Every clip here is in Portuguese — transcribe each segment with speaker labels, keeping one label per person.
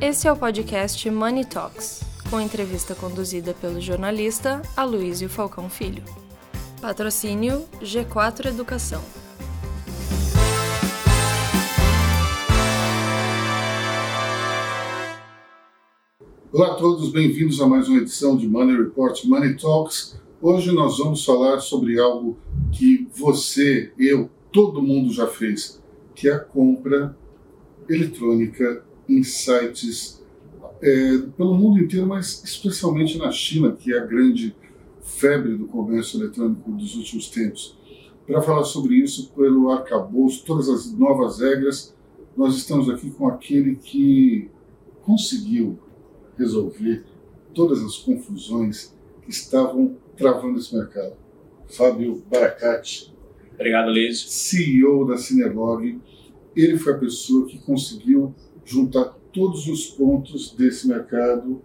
Speaker 1: Esse é o podcast Money Talks, com entrevista conduzida pelo jornalista Aloysio Falcão Filho. Patrocínio G4 Educação.
Speaker 2: Olá a todos, bem-vindos a mais uma edição de Money Report Money Talks. Hoje nós vamos falar sobre algo que você, eu, todo mundo já fez, que é a compra eletrônica em sites é, pelo mundo inteiro, mas especialmente na China, que é a grande febre do comércio eletrônico dos últimos tempos. Para falar sobre isso, pelo arcabouço, todas as novas regras, nós estamos aqui com aquele que conseguiu resolver todas as confusões que estavam travando esse mercado. Fábio Baracate.
Speaker 3: Obrigado, Liz.
Speaker 2: CEO da Cinelog. Ele foi a pessoa que conseguiu juntar todos os pontos desse mercado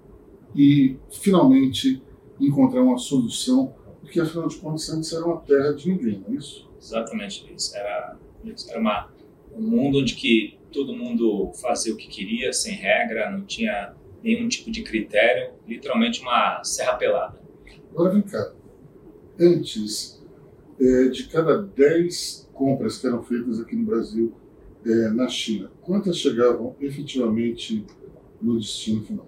Speaker 2: e finalmente encontrar uma solução, porque afinal de contas antes era uma terra de ninguém, não é isso?
Speaker 3: Exatamente, isso. Era, era uma, um mundo onde que todo mundo fazia o que queria, sem regra, não tinha nenhum tipo de critério, literalmente uma serra pelada.
Speaker 2: Agora vem cá, antes é, de cada 10 compras que eram feitas aqui no Brasil, é, na China, quantas chegavam efetivamente no destino final?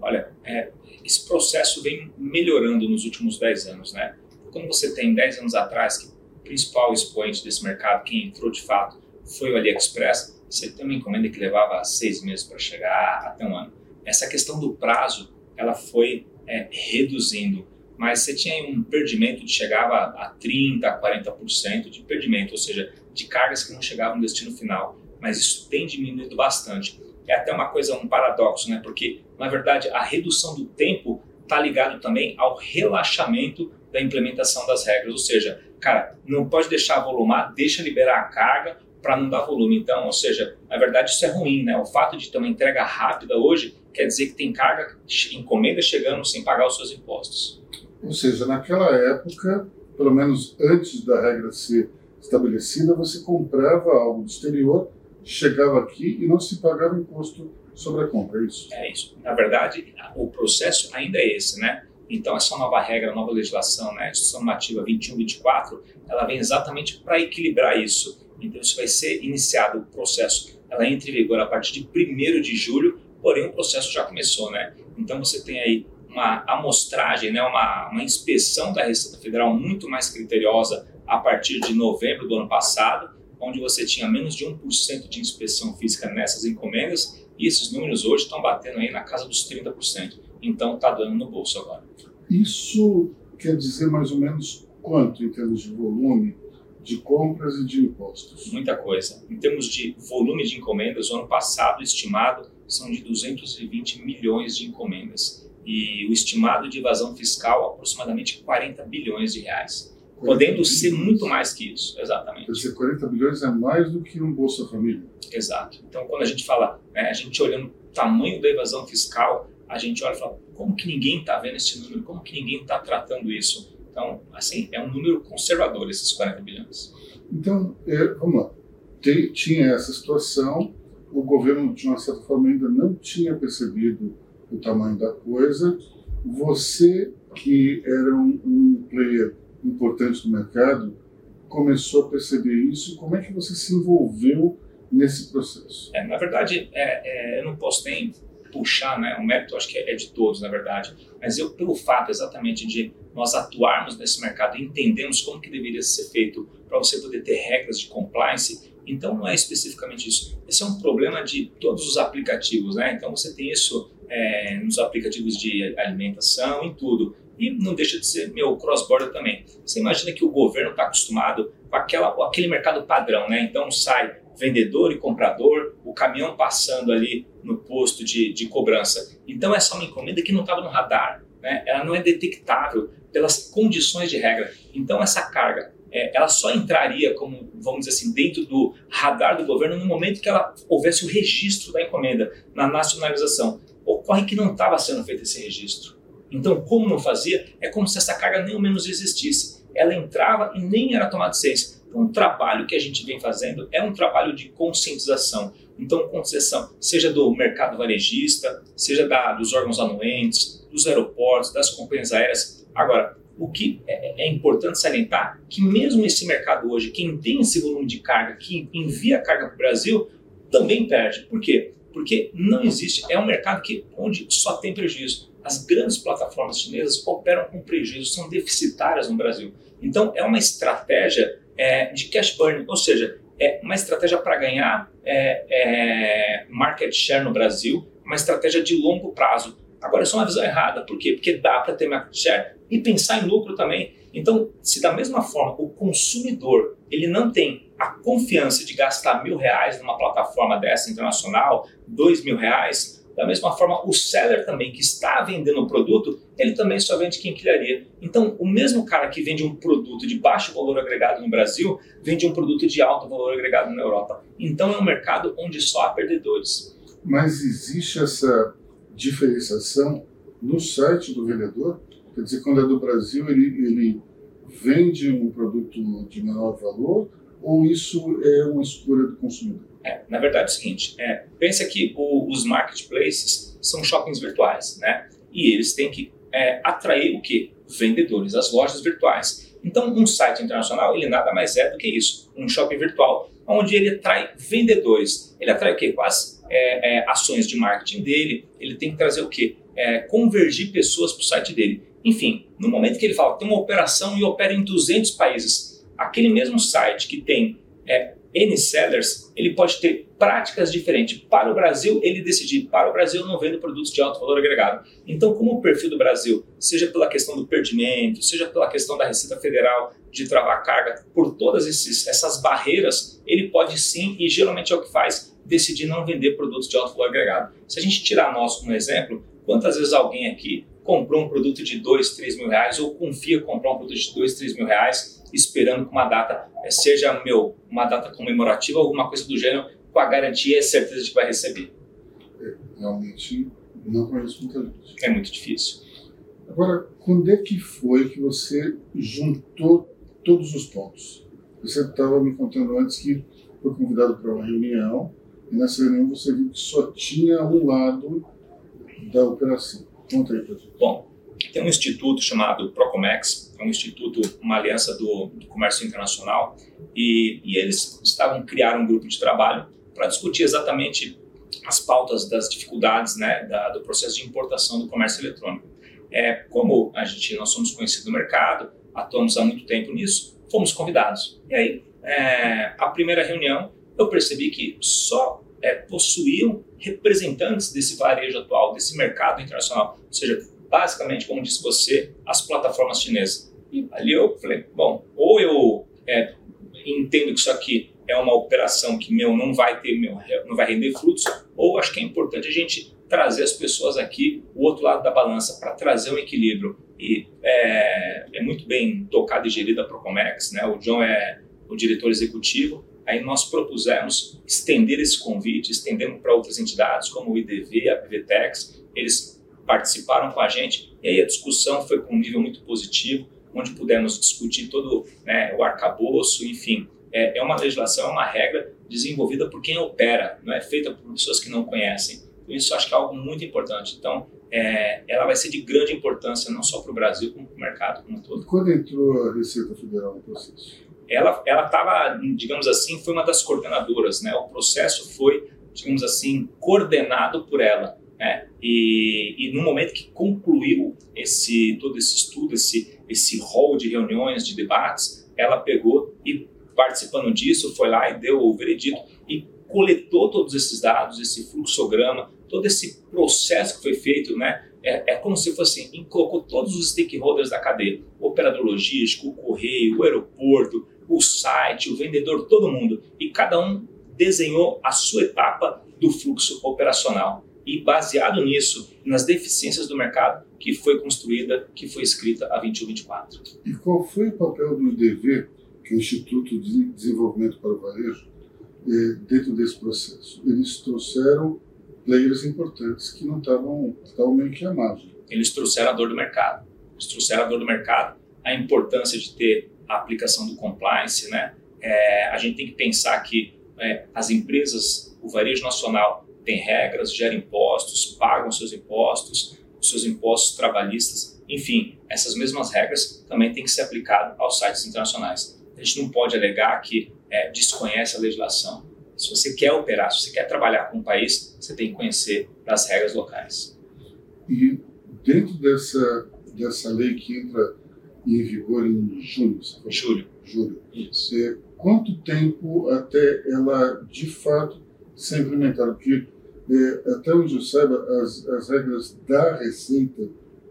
Speaker 3: Olha, é, esse processo vem melhorando nos últimos 10 anos, né? Quando você tem 10 anos atrás, que o principal expoente desse mercado, quem entrou de fato, foi o AliExpress, você tem uma encomenda que levava seis meses para chegar, até um ano. Essa questão do prazo, ela foi é, reduzindo, mas você tinha um perdimento de chegava a 30%, a 40% de perdimento, ou seja, de cargas que não chegavam no destino final, mas isso tem diminuído bastante. É até uma coisa, um paradoxo, né? Porque, na verdade, a redução do tempo está ligado também ao relaxamento da implementação das regras, ou seja, cara, não pode deixar volumar, deixa liberar a carga para não dar volume. Então, ou seja, na verdade isso é ruim, né? O fato de ter uma entrega rápida hoje quer dizer que tem carga, encomenda chegando sem pagar os seus impostos.
Speaker 2: Ou seja, naquela época, pelo menos antes da regra ser estabelecida, você comprava algo do exterior, chegava aqui e não se pagava imposto sobre a compra, é isso?
Speaker 3: É isso. Na verdade, o processo ainda é esse, né? Então, essa nova regra, nova legislação, né, a Instituição Normativa 2124, ela vem exatamente para equilibrar isso. Então, isso vai ser iniciado o processo, ela entra em vigor a partir de 1 de julho, porém o processo já começou, né? Então, você tem aí uma amostragem, né, uma, uma inspeção da Receita Federal muito mais criteriosa a partir de novembro do ano passado, onde você tinha menos de 1% de inspeção física nessas encomendas, e esses números hoje estão batendo aí na casa dos 30%. Então está dando no bolso agora.
Speaker 2: Isso quer dizer mais ou menos quanto em termos de volume de compras e de impostos?
Speaker 3: Muita coisa. Em termos de volume de encomendas, o ano passado estimado são de 220 milhões de encomendas. E o estimado de evasão fiscal aproximadamente 40 bilhões de reais podendo ser muito mais que isso, exatamente.
Speaker 2: Quer dizer, 40 bilhões é mais do que um Bolsa Família.
Speaker 3: Exato. Então, quando a gente fala, né, a gente olhando o tamanho da evasão fiscal, a gente olha e fala, como que ninguém está vendo esse número? Como que ninguém está tratando isso? Então, assim, é um número conservador esses 40 bilhões.
Speaker 2: Então, é, vamos lá. Tem, tinha essa situação, o governo, de uma certa forma, ainda não tinha percebido o tamanho da coisa. Você, que era um, um player importante do mercado, começou a perceber isso? Como é que você se envolveu nesse processo?
Speaker 3: É, na verdade, é, é, eu não posso nem puxar, né? O mérito acho que é, é de todos, na verdade. Mas eu, pelo fato exatamente de nós atuarmos nesse mercado entendemos como que deveria ser feito para você poder ter regras de compliance, então não é especificamente isso. Esse é um problema de todos os aplicativos, né? Então você tem isso é, nos aplicativos de alimentação, em tudo e não deixa de ser meu cross-border também. Você imagina que o governo está acostumado com aquela, com aquele mercado padrão, né? Então sai vendedor e comprador, o caminhão passando ali no posto de, de cobrança. Então essa é uma encomenda que não estava no radar, né? Ela não é detectável pelas condições de regra. Então essa carga é, ela só entraria como, vamos dizer assim, dentro do radar do governo no momento que ela houvesse o registro da encomenda na nacionalização. Ocorre que não estava sendo feito esse registro. Então, como não fazia, é como se essa carga nem ao menos existisse. Ela entrava e nem era tomada de ciência. Então, o trabalho que a gente vem fazendo é um trabalho de conscientização. Então, conscientização, seja do mercado varejista, seja da, dos órgãos anuentes, dos aeroportos, das companhias aéreas. Agora, o que é, é importante salientar que mesmo esse mercado hoje, quem tem esse volume de carga, que envia carga para o Brasil, também perde. Por quê? Porque não existe, é um mercado que, onde só tem prejuízo. As grandes plataformas chinesas operam com prejuízo, são deficitárias no Brasil. Então, é uma estratégia é, de cash burn, ou seja, é uma estratégia para ganhar é, é, market share no Brasil, uma estratégia de longo prazo. Agora, isso é uma visão errada, por quê? Porque dá para ter market share e pensar em lucro também. Então, se da mesma forma o consumidor ele não tem a confiança de gastar mil reais numa plataforma dessa internacional, dois mil reais, da mesma forma, o seller também que está vendendo o produto, ele também só vende quinquilharia. Então, o mesmo cara que vende um produto de baixo valor agregado no Brasil, vende um produto de alto valor agregado na Europa. Então, é um mercado onde só há perdedores.
Speaker 2: Mas existe essa diferenciação no site do vendedor? Quer dizer, quando é do Brasil, ele, ele vende um produto de menor valor ou isso é uma escolha do consumidor?
Speaker 3: É, na verdade é o seguinte, é, pensa que o, os marketplaces são shoppings virtuais, né? E eles têm que é, atrair o que? Vendedores, as lojas virtuais. Então, um site internacional, ele nada mais é do que isso, um shopping virtual, onde ele atrai vendedores. Ele atrai o quê? As é, é, ações de marketing dele, ele tem que trazer o quê? É, convergir pessoas para o site dele. Enfim, no momento que ele fala, tem uma operação e opera em 200 países, aquele mesmo site que tem é, N sellers, ele pode ter práticas diferentes. Para o Brasil, ele decidir, para o Brasil não vendo produtos de alto valor agregado. Então, como o perfil do Brasil, seja pela questão do perdimento, seja pela questão da Receita Federal de travar carga, por todas esses, essas barreiras, ele pode sim, e geralmente é o que faz, decidir não vender produtos de alto valor agregado. Se a gente tirar nós como exemplo, quantas vezes alguém aqui comprou um produto de 2, 3 mil reais ou confia comprar um produto de 2, 3 mil reais esperando que uma data eh, seja meu, uma data comemorativa, alguma coisa do gênero, com a garantia e certeza de que vai receber.
Speaker 2: É, realmente não conheço muita gente.
Speaker 3: É muito difícil.
Speaker 2: Agora, quando é que foi que você juntou todos os pontos? Você estava me contando antes que foi convidado para uma reunião e nessa reunião você viu que só tinha um lado da operação.
Speaker 3: Bom, tem um instituto chamado Procomex, é um instituto, uma aliança do, do comércio internacional, e, e, eles estavam criaram um grupo de trabalho para discutir exatamente as pautas das dificuldades né, da, do processo de importação do comércio eletrônico. É, como a gente nós somos conhecidos no mercado, atuamos há muito tempo nisso, fomos convidados. E aí, é, a primeira reunião, eu percebi que só é, possuíam representantes desse varejo atual, desse mercado internacional, ou seja, basicamente, como disse você, as plataformas chinesas. E ali eu falei, bom, ou eu é, entendo que isso aqui é uma operação que meu não vai ter meu, não vai render frutos, ou acho que é importante a gente trazer as pessoas aqui o outro lado da balança para trazer um equilíbrio e é, é, muito bem tocada e gerida a Procomex, né? O John é o diretor executivo. Aí nós propusemos estender esse convite, estendemos para outras entidades como o IDV, a PVTEX. Eles participaram com a gente e aí a discussão foi com um nível muito positivo, onde pudemos discutir todo né, o arcabouço, enfim. É, é uma legislação, é uma regra desenvolvida por quem opera, não é feita por pessoas que não conhecem. Então, isso acho que é algo muito importante. Então, é, ela vai ser de grande importância não só para o Brasil, como para o mercado como um todo.
Speaker 2: Quando entrou a Receita Federal no processo?
Speaker 3: Ela ela estava, digamos assim, foi uma das coordenadoras, né? O processo foi, digamos assim, coordenado por ela. Né? E, e, no momento que concluiu esse todo esse estudo, esse esse rol de reuniões, de debates, ela pegou e participando disso foi lá e deu o veredito e coletou todos esses dados, esse fluxograma, todo esse processo que foi feito, né? É, é como se fosse assim, colocou todos os stakeholders da cadeia, o operador logístico, o correio, o aeroporto, o site, o vendedor, todo mundo, e cada um desenhou a sua etapa do fluxo operacional e baseado nisso, nas deficiências do mercado, que foi construída, que foi escrita a 2124.
Speaker 2: E qual foi o papel do IDV, que é o Instituto de Desenvolvimento para o Varejo, eh, dentro desse processo? Eles trouxeram players importantes que não estavam, estavam meio que margem.
Speaker 3: Eles trouxeram a dor do mercado. Eles trouxeram a dor do mercado, a importância de ter a aplicação do compliance, né? é, a gente tem que pensar que é, as empresas, o varejo nacional tem regras, gera impostos, pagam seus impostos, os seus impostos trabalhistas, enfim, essas mesmas regras também têm que ser aplicadas aos sites internacionais. A gente não pode alegar que é, desconhece a legislação. Se você quer operar, se você quer trabalhar com o país, você tem que conhecer as regras locais.
Speaker 2: E dentro dessa, dessa lei que entra em vigor em junho,
Speaker 3: julho,
Speaker 2: julho,
Speaker 3: isso.
Speaker 2: É, quanto tempo até ela de fato ser implementada? Porque é, até onde eu saiba, as, as regras da Receita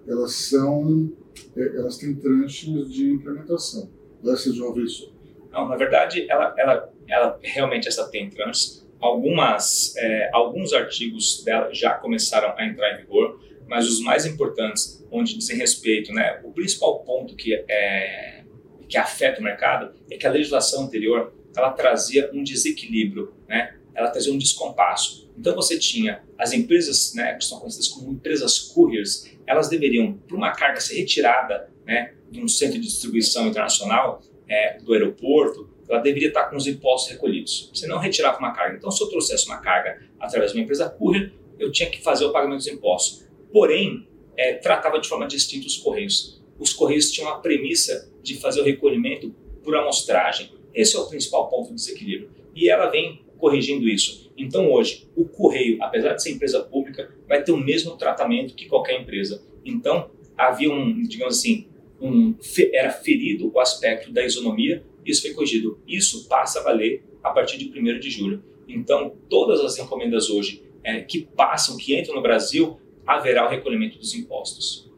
Speaker 2: elas são é, elas têm tranches de implementação. Vai ser de uma vez só.
Speaker 3: Não, na verdade, ela, ela, ela realmente essa tem tranches. Algumas, é, alguns artigos dela já começaram a entrar em vigor, mas os mais importantes, onde dizem respeito, né, o principal ponto que, é, que afeta o mercado é que a legislação anterior ela trazia um desequilíbrio, né, ela trazia um descompasso. Então você tinha as empresas, né, que são conhecidas como empresas couriers, elas deveriam, para uma carga ser retirada né, de um centro de distribuição internacional, é, do aeroporto, ela deveria estar com os impostos recolhidos. Você não retirava uma carga. Então, se eu trouxesse uma carga através de uma empresa courier, eu tinha que fazer o pagamento dos impostos porém é, tratava de forma distinta os Correios. Os Correios tinham a premissa de fazer o recolhimento por amostragem. Esse é o principal ponto de desequilíbrio. E ela vem corrigindo isso. Então, hoje, o Correio, apesar de ser empresa pública, vai ter o mesmo tratamento que qualquer empresa. Então, havia um, digamos assim, um, era ferido o aspecto da isonomia, isso foi corrigido. Isso passa a valer a partir de 1 de julho. Então, todas as encomendas hoje é, que passam, que entram no Brasil, haverá o recolhimento dos impostos.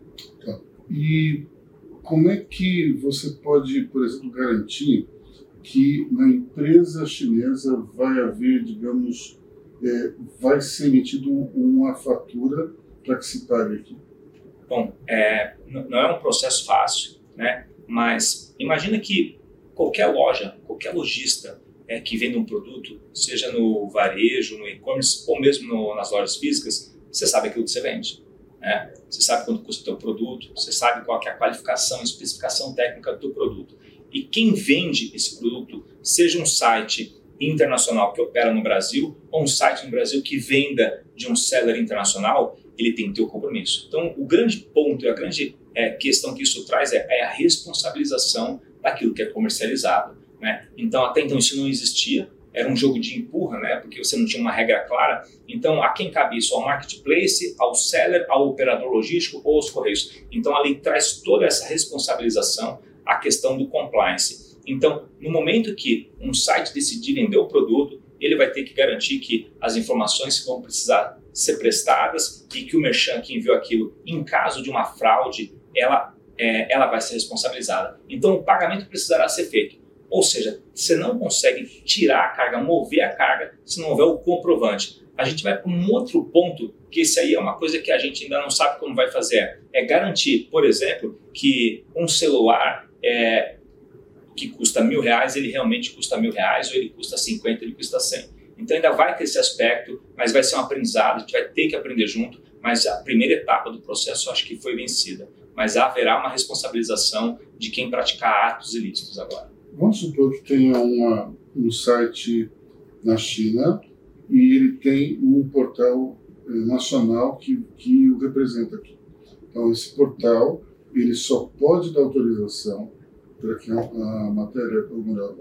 Speaker 2: Tá. E como é que você pode, por exemplo, garantir que na empresa chinesa vai haver, digamos, é, vai ser emitido uma fatura para que se pague aqui?
Speaker 3: Bom, é, não é um processo fácil, né? Mas imagina que qualquer loja, qualquer lojista é, que vende um produto, seja no varejo, no e-commerce ou mesmo no, nas lojas físicas, você sabe aquilo que você vende. Né? Você sabe quanto custa o teu produto, você sabe qual é a qualificação, especificação técnica do produto. E quem vende esse produto, seja um site internacional que opera no Brasil ou um site no Brasil que venda de um seller internacional, ele tem que ter o compromisso. Então, o grande ponto e a grande é, questão que isso traz é, é, a responsabilização daquilo que é comercializado. Né? Então, até então isso não existia, era um jogo de empurra, né? Porque você não tinha uma regra clara. Então, a quem cabe isso? Ao marketplace, ao seller, ao operador logístico ou aos correios. Então, a lei traz toda essa responsabilização, a questão do compliance. Então, no momento que um site decidir vender o produto, ele vai ter que garantir que as informações vão precisar ser prestadas e que o merchant que enviou aquilo, em caso de uma fraude, ela, é, ela vai ser responsabilizada. Então, o pagamento precisará ser feito ou seja, você não consegue tirar a carga, mover a carga, se não houver o comprovante. A gente vai para um outro ponto, que esse aí é uma coisa que a gente ainda não sabe como vai fazer. É garantir, por exemplo, que um celular é, que custa mil reais, ele realmente custa mil reais, ou ele custa 50, ele custa 100. Então ainda vai ter esse aspecto, mas vai ser um aprendizado, a gente vai ter que aprender junto, mas a primeira etapa do processo acho que foi vencida. Mas haverá uma responsabilização de quem praticar atos ilícitos agora.
Speaker 2: Vamos supor que tenha uma, um site na China e ele tem um portal eh, nacional que, que o representa aqui. Então, esse portal ele só pode dar autorização para que a, a matéria,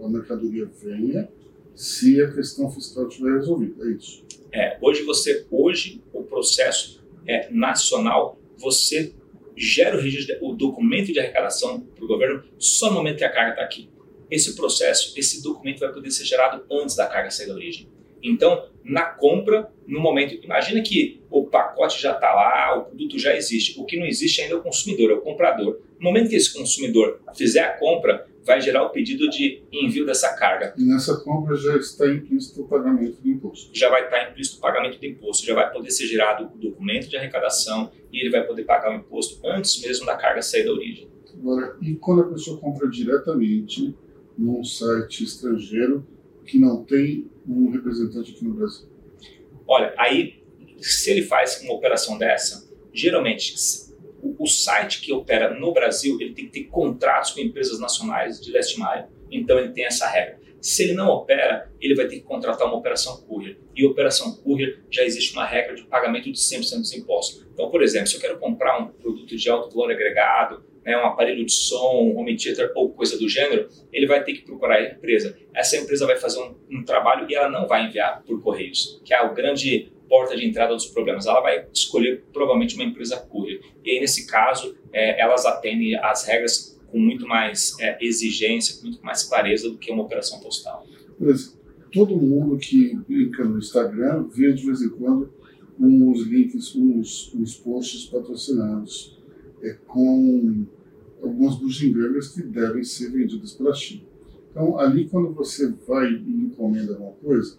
Speaker 2: a mercadoria venha se a questão fiscal estiver resolvida. É isso.
Speaker 3: É, hoje você, hoje o processo é nacional, você gera o registro, o documento de arrecadação para o governo só no momento que a carga está aqui esse processo, esse documento vai poder ser gerado antes da carga sair da origem. Então, na compra, no momento, imagina que o pacote já está lá, o produto já existe. O que não existe ainda é o consumidor, é o comprador. No momento que esse consumidor fizer a compra, vai gerar o pedido de envio dessa carga.
Speaker 2: E nessa compra já está implícito o pagamento do imposto.
Speaker 3: Já vai estar implícito o pagamento do imposto, já vai poder ser gerado o documento de arrecadação e ele vai poder pagar o imposto antes mesmo da carga sair da origem.
Speaker 2: Agora, e quando a pessoa compra diretamente num site estrangeiro que não tem um representante aqui no Brasil?
Speaker 3: Olha, aí, se ele faz uma operação dessa, geralmente o, site que opera no Brasil ele tem que ter contratos com empresas nacionais de leste maio, então ele tem essa regra. Se ele não opera, ele vai ter que contratar uma operação courier. E operação courier já existe uma regra de pagamento de 100% dos impostos. Então, por exemplo, se eu quero comprar um produto de alto valor agregado, né, um aparelho de som, um home theater ou coisa do gênero, ele vai ter que procurar a empresa. Essa empresa vai fazer um, um trabalho e ela não vai enviar por correios, que é o grande porta de entrada dos problemas. Ela vai escolher provavelmente uma empresa courier. E aí, nesse caso, é, elas atendem às regras com muito mais é, exigência, com muito mais clareza do que uma operação postal.
Speaker 2: Todo mundo que clica no Instagram vê de vez em quando uns links, uns, uns posts patrocinados é, com algumas bugigangas que devem ser vendidas pela China. Então, ali, quando você vai e encomenda alguma coisa,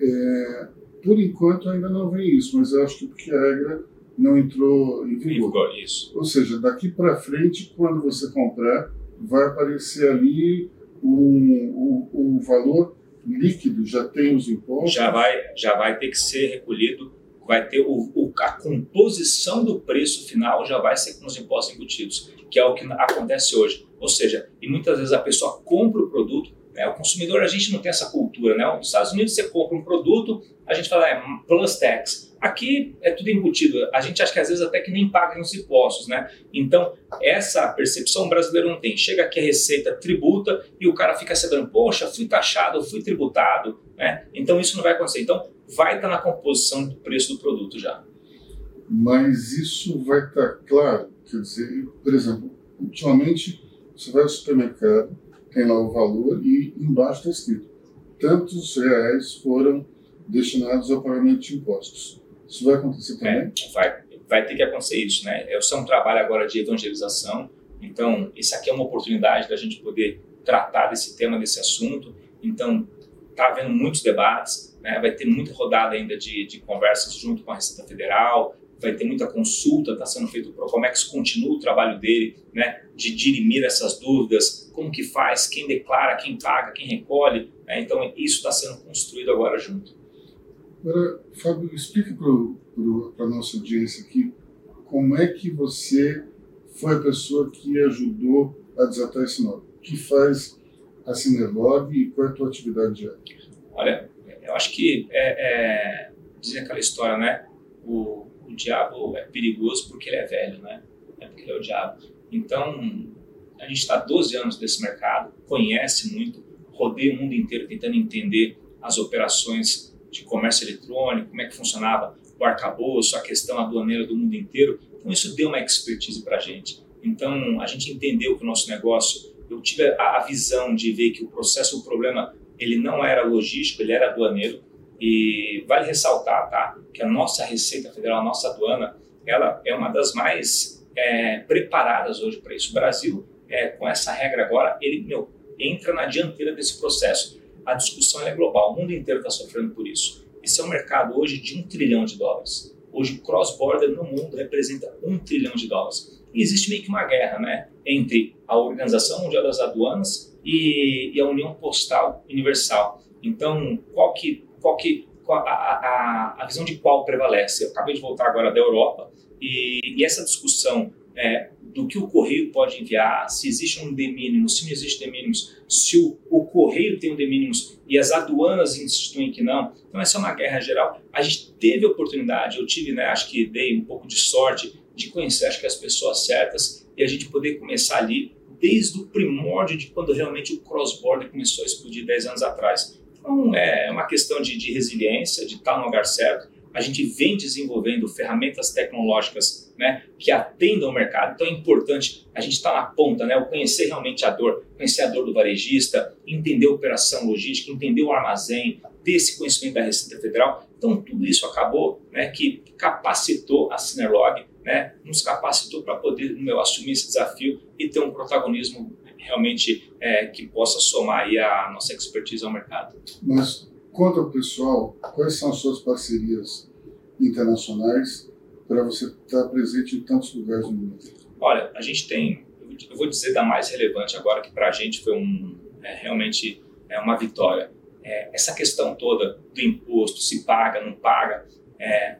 Speaker 2: é, por enquanto ainda não vem isso, mas eu acho que porque a regra não entrou em
Speaker 3: vigor. isso.
Speaker 2: Ou seja, daqui para frente, quando você comprar, vai aparecer ali o, o, o valor líquido, já tem os impostos.
Speaker 3: Já vai, já vai ter que ser recolhido, vai ter o, o, a composição do preço final já vai ser com os impostos embutidos, que é o que acontece hoje. Ou seja, e muitas vezes a pessoa compra o produto, né? o consumidor, a gente não tem essa cultura. Né? Nos Estados Unidos você compra um produto, a gente fala é plus tax. Aqui é tudo embutido. A gente acha que às vezes até que nem paga os impostos, né? Então, essa percepção o brasileiro não tem. Chega aqui a Receita, tributa e o cara fica sabendo, poxa, fui taxado, fui tributado, né? Então, isso não vai acontecer. Então, vai estar na composição do preço do produto já.
Speaker 2: Mas isso vai estar claro, quer dizer, por exemplo, ultimamente você vai ao supermercado, tem lá o valor e embaixo está escrito tantos reais foram destinados ao pagamento de impostos. Isso vai acontecer também? É,
Speaker 3: vai, vai ter que acontecer isso, né? Eu sou um trabalho agora de evangelização, então isso aqui é uma oportunidade da gente poder tratar desse tema, desse assunto. Então está havendo muitos debates, né? vai ter muita rodada ainda de, de conversas junto com a Receita Federal, vai ter muita consulta, está sendo feito o Comex, continua o trabalho dele, né, de dirimir essas dúvidas, como que faz, quem declara, quem paga, quem recolhe, né? então isso está sendo construído agora junto.
Speaker 2: Agora, Fábio, explica para a nossa audiência aqui como é que você foi a pessoa que ajudou a desatar esse nó. Que faz a Cinerlog e qual é a tua atividade diária?
Speaker 3: Olha, eu acho que é, é dizer aquela história, né? O, o diabo é perigoso porque ele é velho, né? É porque ele é o diabo. Então, a gente está 12 anos nesse mercado, conhece muito, rodeia o mundo inteiro tentando entender as operações de comércio eletrônico, como é que funcionava o arcabouço, a questão aduaneira do mundo inteiro. Então, isso deu uma expertise para a gente. Então, a gente entendeu que o nosso negócio, eu tive a, a visão de ver que o processo, o problema, ele não era logístico, ele era aduaneiro. E vale ressaltar, tá, que a nossa Receita Federal, a nossa aduana, ela é uma das mais é, preparadas hoje para isso. O Brasil, é, com essa regra agora, ele meu, entra na dianteira desse processo a discussão é global, o mundo inteiro está sofrendo por isso. Esse é um mercado hoje de um trilhão de dólares. Hoje cross-border no mundo representa um trilhão de dólares. Existe meio que uma guerra né, entre a Organização Mundial das Aduanas e, e a União Postal Universal. Então, qual que, qual que qual, a, a, a visão de qual prevalece? Eu acabei de voltar agora da Europa e, e essa discussão é, do que o correio pode enviar, se existe um de mínimo, se não existe de mínimos, se o, o correio tem um de mínimos e as aduanas instituem que não. Então essa é uma guerra geral. A gente teve a oportunidade, eu tive, né, acho que dei um pouco de sorte de conhecer, acho que as pessoas certas e a gente poder começar ali desde o primórdio de quando realmente o cross-border começou a explodir 10 anos atrás. Então é uma questão de, de resiliência, de estar no lugar certo. A gente vem desenvolvendo ferramentas tecnológicas né, que atendam o mercado. Então é importante a gente estar na ponta, né, conhecer realmente a dor, conhecer a dor do varejista, entender a operação logística, entender o armazém, ter esse conhecimento da Receita Federal. Então tudo isso acabou né, que capacitou a Cinerlog, né, nos capacitou para poder meu, assumir esse desafio e ter um protagonismo realmente é, que possa somar aí a nossa expertise ao mercado.
Speaker 2: Mas conta o pessoal quais são as suas parcerias internacionais para você estar presente em tantos lugares no mundo?
Speaker 3: Olha, a gente tem, eu vou dizer da mais relevante agora, que para a gente foi um, é, realmente é uma vitória. É, essa questão toda do imposto, se paga, não paga. É,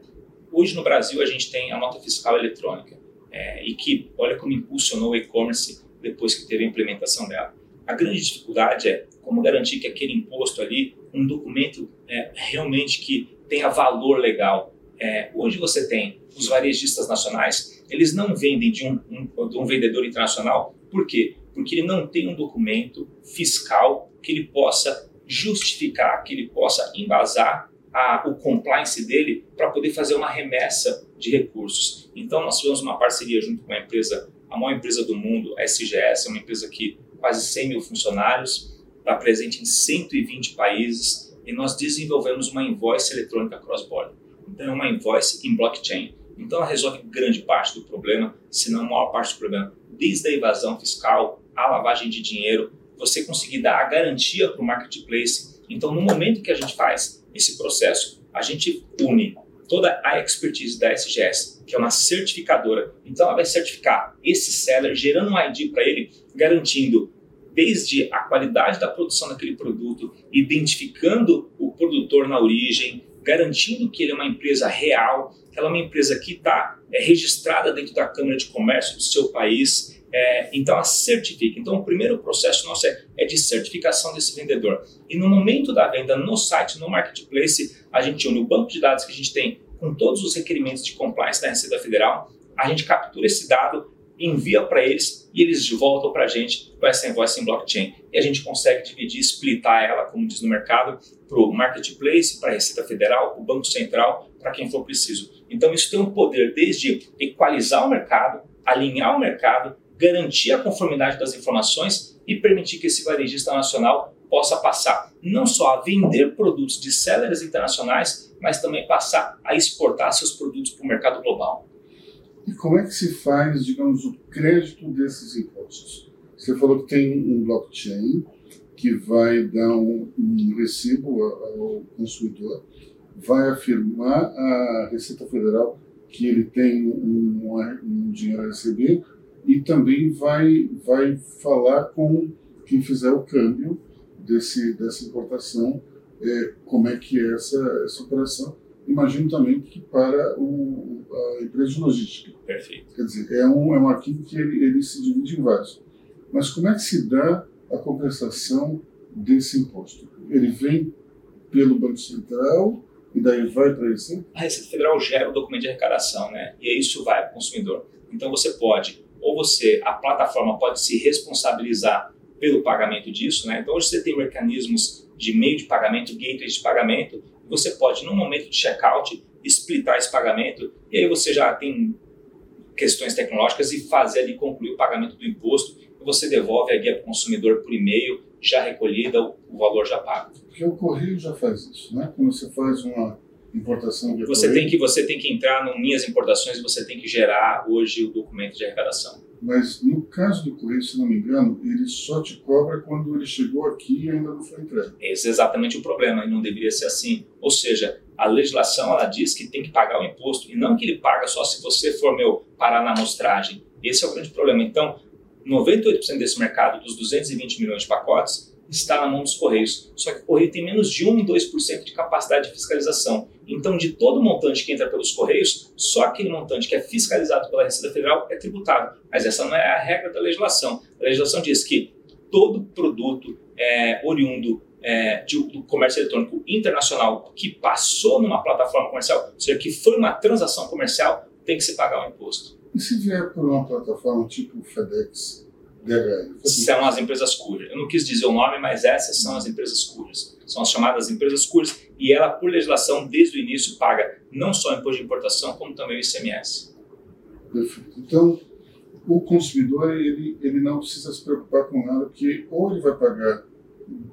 Speaker 3: hoje no Brasil a gente tem a nota fiscal eletrônica é, e que, olha como impulsionou o e-commerce depois que teve a implementação dela. A grande dificuldade é como garantir que aquele imposto ali, um documento é, realmente que tenha valor legal. É, hoje você tem os varejistas nacionais, eles não vendem de um, um, de um vendedor internacional, por quê? Porque ele não tem um documento fiscal que ele possa justificar, que ele possa embasar a, o compliance dele para poder fazer uma remessa de recursos. Então, nós tivemos uma parceria junto com a empresa, a maior empresa do mundo, a SGS, é uma empresa que quase 100 mil funcionários, está presente em 120 países e nós desenvolvemos uma invoice eletrônica cross-border. Então, é uma invoice em blockchain. Então, ela resolve grande parte do problema, se não a maior parte do problema, desde a evasão fiscal, a lavagem de dinheiro, você conseguir dar a garantia para o marketplace. Então, no momento que a gente faz esse processo, a gente une toda a expertise da SGS, que é uma certificadora. Então, ela vai certificar esse seller, gerando um ID para ele, garantindo desde a qualidade da produção daquele produto, identificando o produtor na origem, garantindo que ele é uma empresa real, que ela é uma empresa que está é, registrada dentro da Câmara de Comércio do seu país, é, então, a certifica. Então, o primeiro processo nosso é, é, de certificação desse vendedor. E no momento da venda, no site, no marketplace, a gente une o banco de dados que a gente tem com todos os requerimentos de compliance da Receita Federal, a gente captura esse dado, envia para eles e eles voltam para a gente com essa invoice em blockchain. E a gente consegue dividir, splitar ela, como diz no mercado, para o marketplace, para a Receita Federal, para o Banco Central, para quem for preciso. Então, isso tem um poder desde equalizar o mercado, alinhar o mercado, garantir a conformidade das informações e permitir que esse varejista nacional possa passar não só a vender produtos de sellers internacionais, mas também passar a exportar seus produtos para o mercado global.
Speaker 2: E como é que se faz, digamos, o crédito desses impostos? Você falou que tem um blockchain que vai dar um, um recibo ao consumidor, vai afirmar à Receita Federal que ele tem um, um dinheiro a receber e também vai, vai falar com quem fizer o câmbio desse, dessa importação, é, como é que é essa, essa operação. Imagino também que para o, a empresa de logística.
Speaker 3: Perfeito.
Speaker 2: Quer dizer, é um, é um arquivo que ele, ele se divide em vários. Mas como é que se dá a compensação desse imposto? Ele vem pelo Banco Central e daí vai para esse?
Speaker 3: A Receita Federal gera o documento de arrecadação, né? E isso vai para o consumidor. Então você pode ou você, a plataforma pode se responsabilizar pelo pagamento disso, né? Então hoje você tem mecanismos de meio de pagamento, gateways de pagamento, você pode, no momento de checkout, splitar esse pagamento e aí você já tem questões tecnológicas e fazer ali concluir o pagamento do imposto e você devolve a guia para o consumidor por e-mail, já recolhida, o valor já pago.
Speaker 2: Porque o correio já faz isso, né? Quando você faz uma importação de
Speaker 3: você tem que você tem que entrar no minhas importações e você tem que gerar hoje o documento de arrecadação.
Speaker 2: Mas no caso do correio se não me engano ele só te cobra quando ele chegou aqui e ainda não foi entregue.
Speaker 3: Esse é exatamente o problema e não deveria ser assim. Ou seja a legislação ela diz que tem que pagar o imposto e não que ele paga só se você for meu parar na amostragem. Esse é o grande problema. Então 98% desse mercado dos 220 milhões de pacotes está na mão dos Correios. Só que o Correio tem menos de 1 em 2% de capacidade de fiscalização. Então, de todo o montante que entra pelos Correios, só aquele montante que é fiscalizado pela Receita Federal é tributado. Mas essa não é a regra da legislação. A legislação diz que todo produto é, oriundo é, de, do comércio eletrônico internacional que passou numa plataforma comercial, ou seja, que foi uma transação comercial, tem que se pagar o imposto.
Speaker 2: E se vier por uma plataforma tipo FedEx,
Speaker 3: são as empresas cujas. Eu não quis dizer o nome, mas essas são as empresas cujas. São as chamadas empresas cujas e ela, por legislação, desde o início, paga não só imposto de importação, como também o ICMS.
Speaker 2: Perfeito. Então, o consumidor ele, ele não precisa se preocupar com nada, porque ou ele vai pagar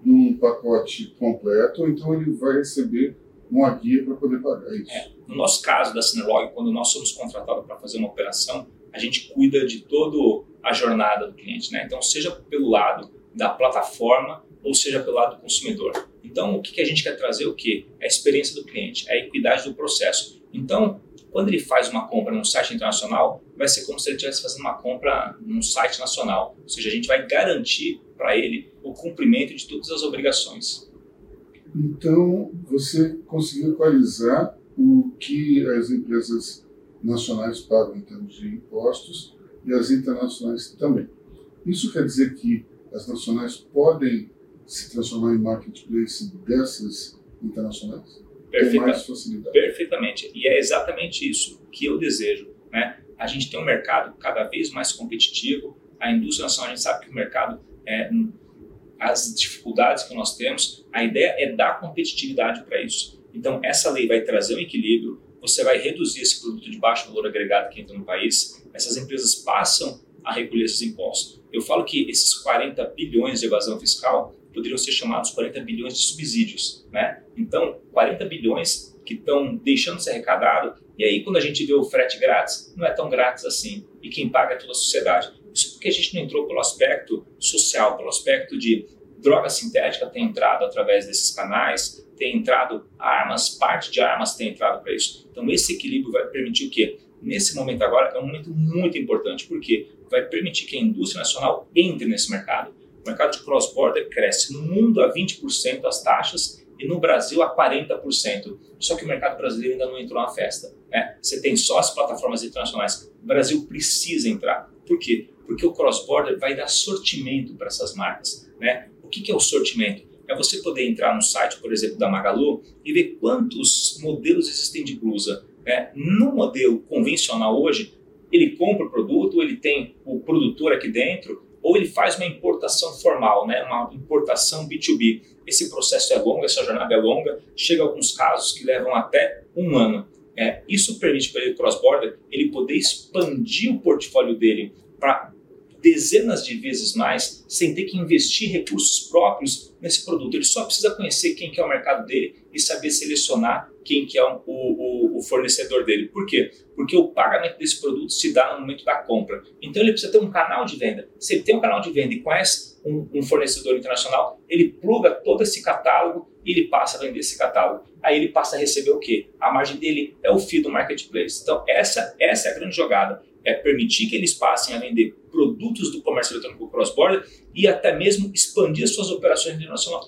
Speaker 2: num pacote completo, ou então ele vai receber uma guia para poder pagar isso.
Speaker 3: É. No nosso caso da Cinerlog, quando nós somos contratados para fazer uma operação, a gente cuida de todo a jornada do cliente, né? Então, seja pelo lado da plataforma ou seja pelo lado do consumidor. Então, o que, a gente quer trazer? O que? É a experiência do cliente, é a equidade do processo. Então, quando ele faz uma compra num site internacional, vai ser como se ele estivesse fazendo uma compra num site nacional. Ou seja, a gente vai garantir para ele o cumprimento de todas as obrigações.
Speaker 2: Então, você conseguiu equalizar o que as empresas nacionais pagam em termos de impostos e as internacionais também. Isso quer dizer que as nacionais podem se transformar em marketplace dessas internacionais?
Speaker 3: Perfeita, mais facilidade. Perfeitamente. E é exatamente isso que eu desejo. Né? A gente tem um mercado cada vez mais competitivo. A indústria nacional, a gente sabe que o mercado, é, as dificuldades que nós temos, a ideia é dar competitividade para isso. Então, essa lei vai trazer um equilíbrio, você vai reduzir esse produto de baixo valor agregado que entra no país, essas empresas passam a recolher esses impostos. Eu falo que esses 40 bilhões de evasão fiscal poderiam ser chamados 40 bilhões de subsídios, né? Então, 40 bilhões que estão deixando de ser arrecadado, e aí quando a gente vê o frete grátis, não é tão grátis assim, e quem paga é toda a sociedade. Isso porque a gente não entrou pelo aspecto social, pelo aspecto de droga sintética tem entrado através desses canais, tem entrado armas, parte de armas tem entrado para isso. Então esse equilíbrio vai permitir o quê? Nesse momento agora é um momento muito importante, porque vai permitir que a indústria nacional entre nesse mercado. O mercado de cross-border cresce no mundo a 20% as taxas e no Brasil a 40%. Só que o mercado brasileiro ainda não entrou na festa. Né? Você tem só as plataformas internacionais. O Brasil precisa entrar. Por quê? Porque o cross-border vai dar sortimento para essas marcas. Né? Que, que é o sortimento? É você poder entrar no site, por exemplo, da Magalu e ver quantos modelos existem de blusa. Né? No modelo convencional hoje, ele compra o produto, ele tem o produtor aqui dentro, ou ele faz uma importação formal, né? uma importação B2B. Esse processo é longo, essa jornada é longa, chega a alguns casos que levam até um ano. É, isso permite para ele, cross-border, ele poder expandir o portfólio dele para dezenas de vezes mais, sem ter que investir recursos próprios nesse produto. Ele só precisa conhecer quem que é o mercado dele e saber selecionar quem que é o, o, o, fornecedor dele. Por quê? Porque o pagamento desse produto se dá no momento da compra. Então ele precisa ter um canal de venda. Se ele tem um canal de venda e conhece um, um fornecedor internacional, ele pluga todo esse catálogo e ele passa a vender esse catálogo. Aí ele passa a receber o quê? A margem dele é o FII do marketplace. Então essa, essa é a grande jogada. É permitir que eles passem a vender produtos do comércio eletrônico cross-border e até mesmo expandir suas operações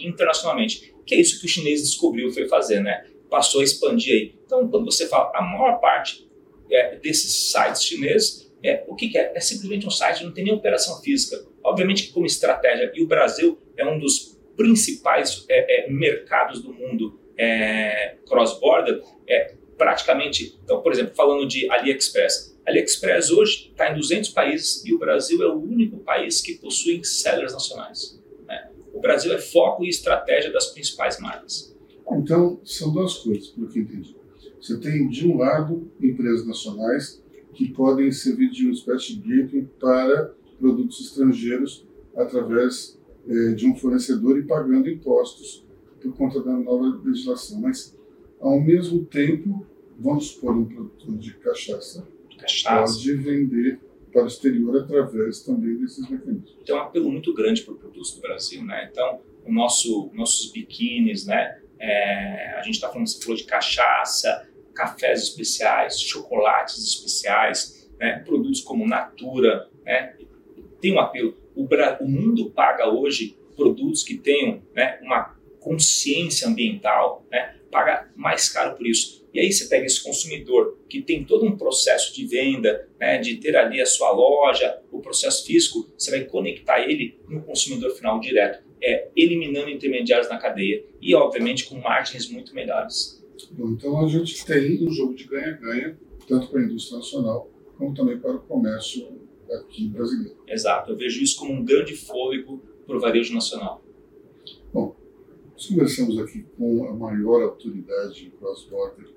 Speaker 3: internacionalmente, que é isso que o chinês descobriu foi fazer, né? passou a expandir aí. Então, quando você fala, a maior parte é, desses sites chineses, é, o que, que, é? É simplesmente um site, não tem nem operação física. Obviamente como estratégia, e o Brasil é um dos principais é, é mercados do mundo é, cross-border, é, praticamente, então, por exemplo, falando de AliExpress. AliExpress hoje está em 200 países e o Brasil é o único país que possui sellers nacionais. Né? O Brasil é foco e estratégia das principais marcas.
Speaker 2: Então, são duas coisas, pelo que entendi. Você tem, de um lado, empresas nacionais que podem servir de uma espécie de gateway para produtos estrangeiros através eh, de um fornecedor e pagando impostos por conta da nova legislação. Mas, ao mesmo tempo, vamos supor, um produtor de cachaça, cachaça. pode vender para o exterior através também desses mecanismos.
Speaker 3: Tem um apelo muito grande para o produto do Brasil. Né? Então, o nosso, nossos biquínis, né? É, a gente está falando, você falou de cachaça, cafés especiais, chocolates especiais, né, produtos como Natura, né, tem um apelo. O, o, mundo paga hoje produtos que tenham né, uma consciência ambiental, né, paga mais caro por isso. E aí você pega esse consumidor que tem todo um processo de venda, né, de ter ali a sua loja, o processo físico, você vai conectar ele no consumidor final direto é, eliminando intermediários na cadeia e, obviamente, com margens muito melhores.
Speaker 2: Bom, então a gente tem um jogo de ganha-ganha, tanto para a indústria nacional como também para o comércio aqui brasileiro.
Speaker 3: Exato, eu vejo isso como um grande fôlego para o varejo nacional.
Speaker 2: Bom, nós conversamos aqui com a maior autoridade cross-border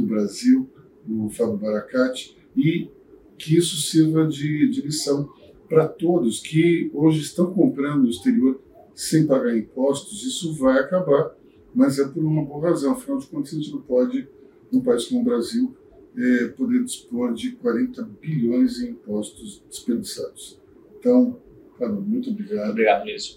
Speaker 2: do Brasil, o Fábio Baracate, e que isso sirva de, de lição para todos que hoje estão comprando no exterior sem pagar impostos, isso vai acabar, mas é por uma boa razão. Afinal de contas, a gente não pode, num país como o Brasil, é, poder dispor de 40 bilhões em impostos desperdiçados. Então, muito obrigado.
Speaker 3: Obrigado mesmo.